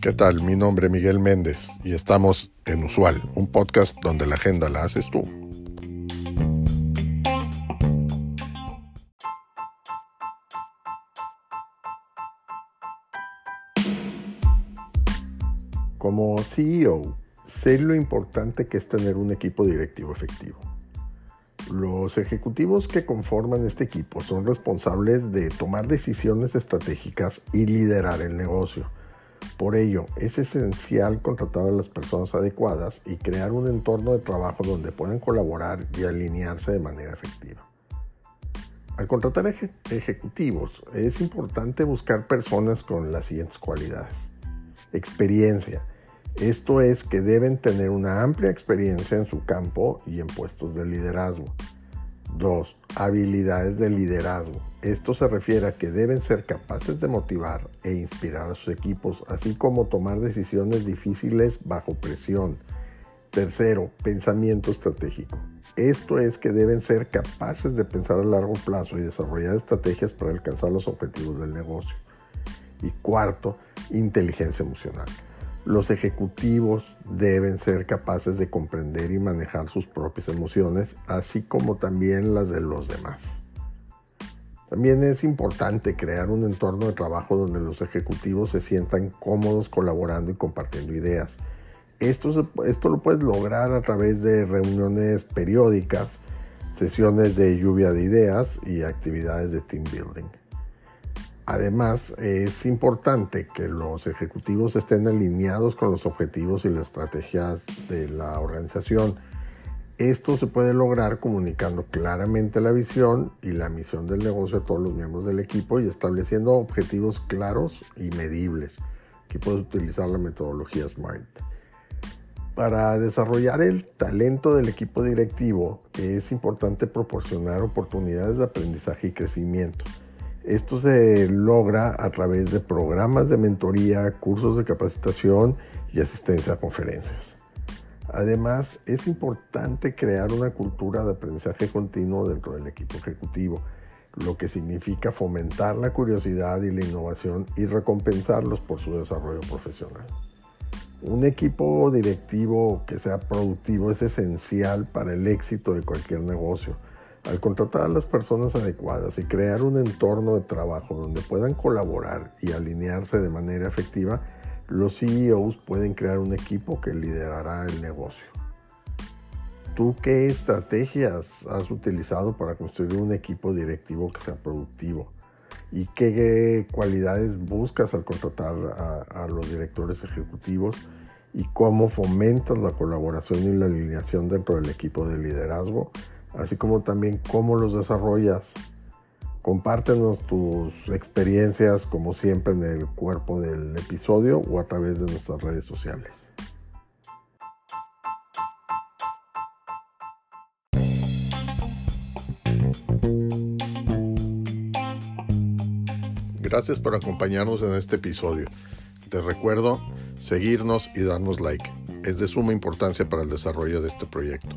¿Qué tal? Mi nombre es Miguel Méndez y estamos en Usual, un podcast donde la agenda la haces tú. Como CEO, sé lo importante que es tener un equipo directivo efectivo. Los ejecutivos que conforman este equipo son responsables de tomar decisiones estratégicas y liderar el negocio. Por ello, es esencial contratar a las personas adecuadas y crear un entorno de trabajo donde puedan colaborar y alinearse de manera efectiva. Al contratar ejecutivos, es importante buscar personas con las siguientes cualidades. Experiencia, esto es que deben tener una amplia experiencia en su campo y en puestos de liderazgo. 2. Habilidades de liderazgo. Esto se refiere a que deben ser capaces de motivar e inspirar a sus equipos, así como tomar decisiones difíciles bajo presión. Tercero, pensamiento estratégico. Esto es que deben ser capaces de pensar a largo plazo y desarrollar estrategias para alcanzar los objetivos del negocio. Y cuarto, inteligencia emocional. Los ejecutivos deben ser capaces de comprender y manejar sus propias emociones, así como también las de los demás. También es importante crear un entorno de trabajo donde los ejecutivos se sientan cómodos colaborando y compartiendo ideas. Esto, esto lo puedes lograr a través de reuniones periódicas, sesiones de lluvia de ideas y actividades de team building. Además, es importante que los ejecutivos estén alineados con los objetivos y las estrategias de la organización. Esto se puede lograr comunicando claramente la visión y la misión del negocio a todos los miembros del equipo y estableciendo objetivos claros y medibles. Aquí puedes utilizar la metodología SMART. Para desarrollar el talento del equipo directivo es importante proporcionar oportunidades de aprendizaje y crecimiento. Esto se logra a través de programas de mentoría, cursos de capacitación y asistencia a conferencias. Además, es importante crear una cultura de aprendizaje continuo dentro del equipo ejecutivo, lo que significa fomentar la curiosidad y la innovación y recompensarlos por su desarrollo profesional. Un equipo directivo que sea productivo es esencial para el éxito de cualquier negocio al contratar a las personas adecuadas y crear un entorno de trabajo donde puedan colaborar y alinearse de manera efectiva, los CEOs pueden crear un equipo que liderará el negocio. ¿Tú qué estrategias has utilizado para construir un equipo directivo que sea productivo? ¿Y qué cualidades buscas al contratar a, los directores ejecutivos? ¿Y cómo fomentas la colaboración y la alineación dentro del equipo de liderazgo? Así como también cómo los desarrollas. Compártenos tus experiencias como siempre en el cuerpo del episodio o a través de nuestras redes sociales. Gracias por acompañarnos en este episodio. Te recuerdo seguirnos y darnos like. Es de suma importancia para el desarrollo de este proyecto.